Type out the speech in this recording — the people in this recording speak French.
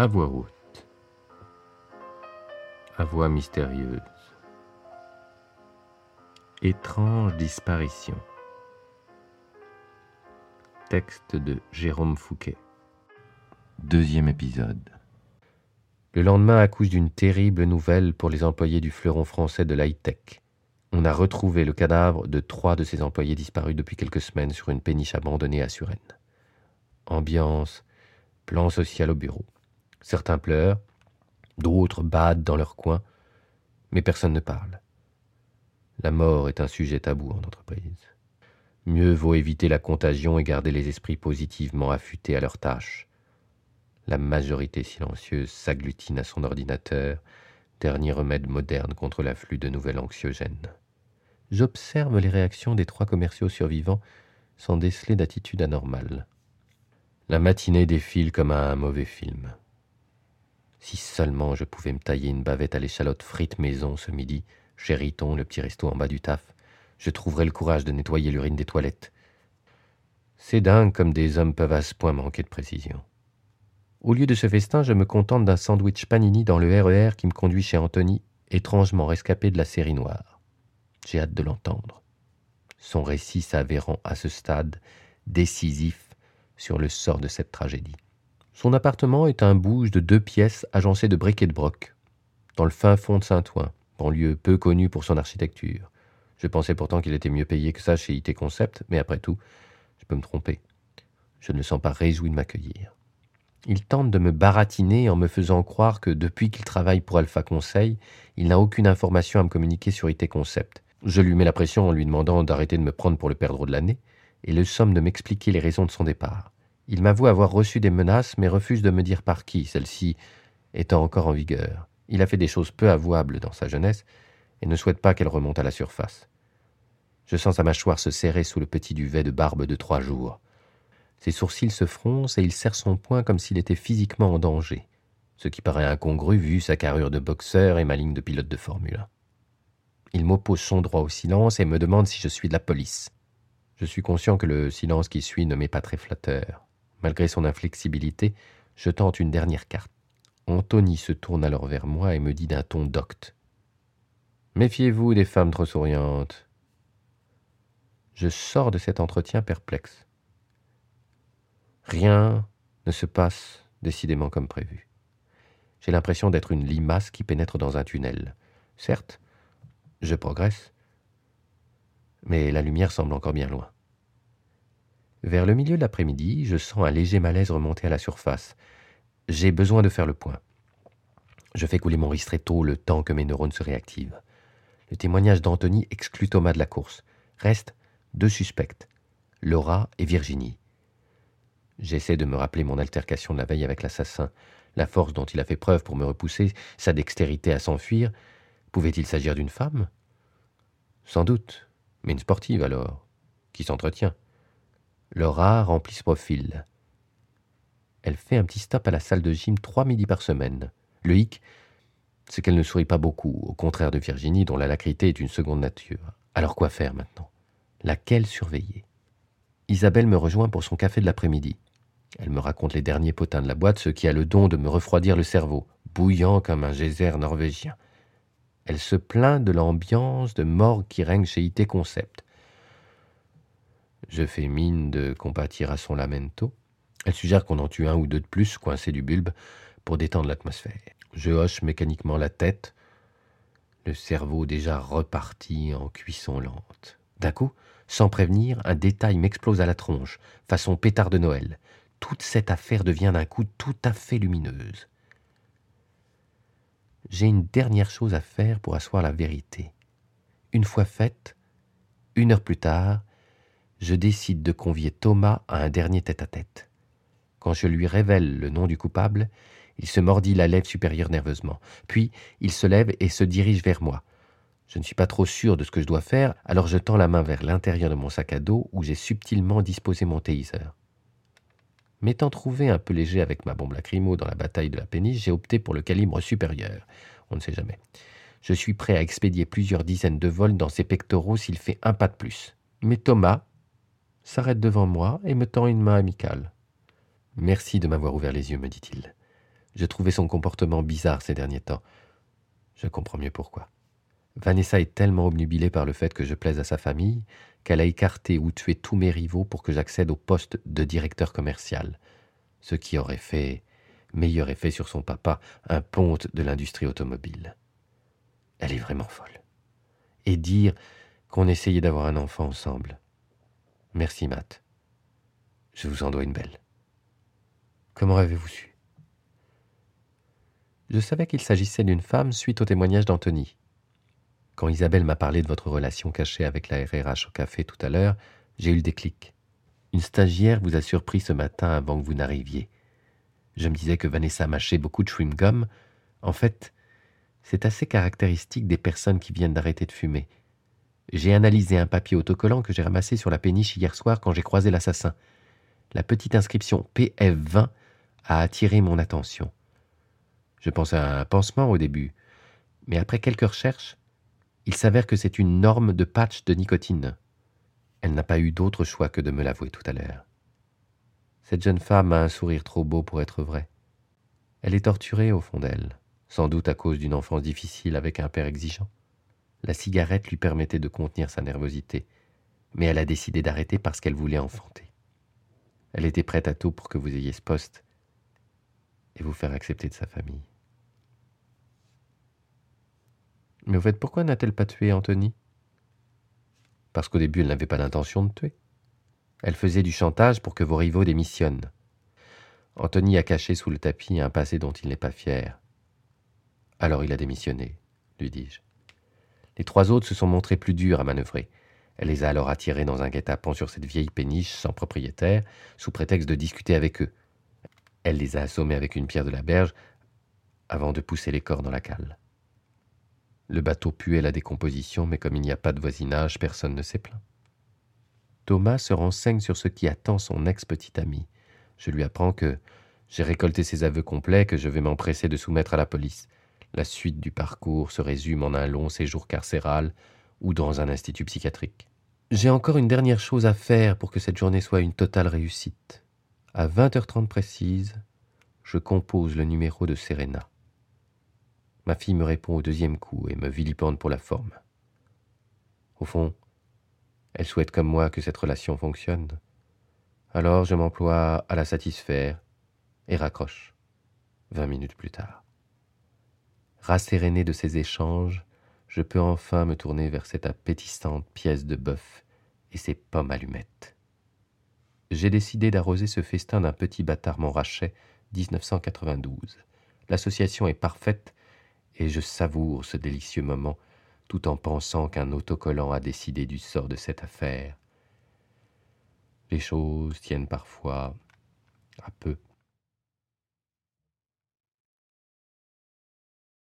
À voix haute. À voix mystérieuse. Étrange disparition. Texte de Jérôme Fouquet. Deuxième épisode. Le lendemain accouche d'une terrible nouvelle pour les employés du fleuron français de l'high-tech. On a retrouvé le cadavre de trois de ses employés disparus depuis quelques semaines sur une péniche abandonnée à Suresnes. Ambiance, plan social au bureau. Certains pleurent, d'autres badent dans leur coin, mais personne ne parle. La mort est un sujet tabou en entreprise. Mieux vaut éviter la contagion et garder les esprits positivement affûtés à leurs tâches. La majorité silencieuse s'agglutine à son ordinateur, dernier remède moderne contre l'afflux de nouvelles anxiogènes. J'observe les réactions des trois commerciaux survivants sans déceler d'attitude anormale. La matinée défile comme un mauvais film. Si seulement je pouvais me tailler une bavette à l'échalote frite maison ce midi, chez Riton, le petit resto en bas du taf, je trouverais le courage de nettoyer l'urine des toilettes. C'est dingue comme des hommes peuvent à ce point manquer de précision. Au lieu de ce festin, je me contente d'un sandwich panini dans le RER e qui me conduit chez Anthony, étrangement rescapé de la série noire. J'ai hâte de l'entendre. Son récit s'avérant à ce stade décisif sur le sort de cette tragédie. Son appartement est un bouge de deux pièces agencé de briques et de broc, dans le fin fond de Saint-Ouen, banlieue peu connue pour son architecture. Je pensais pourtant qu'il était mieux payé que ça chez IT Concept, mais après tout, je peux me tromper. Je ne sens pas réjoui de m'accueillir. Il tente de me baratiner en me faisant croire que depuis qu'il travaille pour Alpha Conseil, il n'a aucune information à me communiquer sur IT Concept. Je lui mets la pression en lui demandant d'arrêter de me prendre pour le perdreau de l'année et le somme de m'expliquer les raisons de son départ. Il m'avoue avoir reçu des menaces mais refuse de me dire par qui, celles-ci étant encore en vigueur. Il a fait des choses peu avouables dans sa jeunesse et ne souhaite pas qu'elles remontent à la surface. Je sens sa mâchoire se serrer sous le petit duvet de barbe de trois jours. Ses sourcils se froncent et il serre son poing comme s'il était physiquement en danger, ce qui paraît incongru vu sa carrure de boxeur et ma ligne de pilote de Formule 1. Il m'oppose son droit au silence et me demande si je suis de la police. Je suis conscient que le silence qui suit ne m'est pas très flatteur. Malgré son inflexibilité, je tente une dernière carte. Anthony se tourne alors vers moi et me dit d'un ton docte. Méfiez-vous des femmes trop souriantes. Je sors de cet entretien perplexe. Rien ne se passe décidément comme prévu. J'ai l'impression d'être une limace qui pénètre dans un tunnel. Certes, je progresse, mais la lumière semble encore bien loin. Vers le milieu de l'après-midi, je sens un léger malaise remonter à la surface. J'ai besoin de faire le point. Je fais couler mon ristretto le temps que mes neurones se réactivent. Le témoignage d'Anthony exclut Thomas de la course. Restent deux suspects, Laura et Virginie. J'essaie de me rappeler mon altercation de la veille avec l'assassin, la force dont il a fait preuve pour me repousser, sa dextérité à s'enfuir. Pouvait-il s'agir d'une femme? Sans doute, mais une sportive alors, qui s'entretient? Laura remplit ce profil. Elle fait un petit stop à la salle de gym trois midis par semaine. Le hic, c'est qu'elle ne sourit pas beaucoup, au contraire de Virginie, dont la lacrité est une seconde nature. Alors quoi faire maintenant? Laquelle surveiller? Isabelle me rejoint pour son café de l'après-midi. Elle me raconte les derniers potins de la boîte, ce qui a le don de me refroidir le cerveau, bouillant comme un geyser norvégien. Elle se plaint de l'ambiance de morgue qui règne chez IT Concept. Je fais mine de compatir à son lamento. Elle suggère qu'on en tue un ou deux de plus, coincés du bulbe, pour détendre l'atmosphère. Je hoche mécaniquement la tête, le cerveau déjà reparti en cuisson lente. D'un coup, sans prévenir, un détail m'explose à la tronche, façon pétard de Noël toute cette affaire devient d'un coup tout à fait lumineuse. J'ai une dernière chose à faire pour asseoir la vérité. Une fois faite, une heure plus tard, je décide de convier Thomas à un dernier tête-à-tête. Quand je lui révèle le nom du coupable, il se mordit la lèvre supérieure nerveusement. Puis il se lève et se dirige vers moi. Je ne suis pas trop sûr de ce que je dois faire, alors je tends la main vers l'intérieur de mon sac à dos où j'ai subtilement disposé mon taser. M'étant trouvé un peu léger avec ma bombe lacrymo dans la bataille de la péniche, j'ai opté pour le calibre supérieur. On ne sait jamais. Je suis prêt à expédier plusieurs dizaines de vols dans ses pectoraux s'il fait un pas de plus. Mais Thomas s'arrête devant moi et me tend une main amicale. Merci de m'avoir ouvert les yeux, me dit-il. Je trouvais son comportement bizarre ces derniers temps. Je comprends mieux pourquoi. Vanessa est tellement obnubilée par le fait que je plaise à sa famille qu'elle a écarté ou tué tous mes rivaux pour que j'accède au poste de directeur commercial, ce qui aurait fait meilleur effet sur son papa, un ponte de l'industrie automobile. Elle est vraiment folle. Et dire qu'on essayait d'avoir un enfant ensemble. Merci, Matt. Je vous en dois une belle. Comment avez-vous su? Je savais qu'il s'agissait d'une femme suite au témoignage d'Anthony. Quand Isabelle m'a parlé de votre relation cachée avec la RRH au café tout à l'heure, j'ai eu le déclic. Une stagiaire vous a surpris ce matin avant que vous n'arriviez. Je me disais que Vanessa mâchait beaucoup de chewing-gum. En fait, c'est assez caractéristique des personnes qui viennent d'arrêter de fumer. J'ai analysé un papier autocollant que j'ai ramassé sur la péniche hier soir quand j'ai croisé l'assassin. La petite inscription PF20 a attiré mon attention. Je pensais à un pansement au début, mais après quelques recherches, il s'avère que c'est une norme de patch de nicotine. Elle n'a pas eu d'autre choix que de me l'avouer tout à l'heure. Cette jeune femme a un sourire trop beau pour être vrai. Elle est torturée au fond d'elle, sans doute à cause d'une enfance difficile avec un père exigeant. La cigarette lui permettait de contenir sa nervosité, mais elle a décidé d'arrêter parce qu'elle voulait enfanter. Elle était prête à tout pour que vous ayez ce poste et vous faire accepter de sa famille. Mais au fait, pourquoi n'a-t-elle pas tué Anthony? Parce qu'au début, elle n'avait pas d'intention de tuer. Elle faisait du chantage pour que vos rivaux démissionnent. Anthony a caché sous le tapis un passé dont il n'est pas fier. Alors il a démissionné, lui dis-je. Les trois autres se sont montrés plus durs à manœuvrer. Elle les a alors attirés dans un guet-apens sur cette vieille péniche sans propriétaire, sous prétexte de discuter avec eux. Elle les a assommés avec une pierre de la berge avant de pousser les corps dans la cale. Le bateau puait la décomposition, mais comme il n'y a pas de voisinage, personne ne s'est plaint. Thomas se renseigne sur ce qui attend son ex-petite amie. Je lui apprends que j'ai récolté ses aveux complets, que je vais m'empresser de soumettre à la police. La suite du parcours se résume en un long séjour carcéral ou dans un institut psychiatrique. J'ai encore une dernière chose à faire pour que cette journée soit une totale réussite. À 20h30 précise, je compose le numéro de Serena. Ma fille me répond au deuxième coup et me vilipende pour la forme. Au fond, elle souhaite comme moi que cette relation fonctionne. Alors je m'emploie à la satisfaire et raccroche. Vingt minutes plus tard. Rasséréné de ces échanges, je peux enfin me tourner vers cette appétissante pièce de bœuf et ses pommes allumettes. J'ai décidé d'arroser ce festin d'un petit bâtard Montrachet 1992. L'association est parfaite et je savoure ce délicieux moment tout en pensant qu'un autocollant a décidé du sort de cette affaire. Les choses tiennent parfois à peu.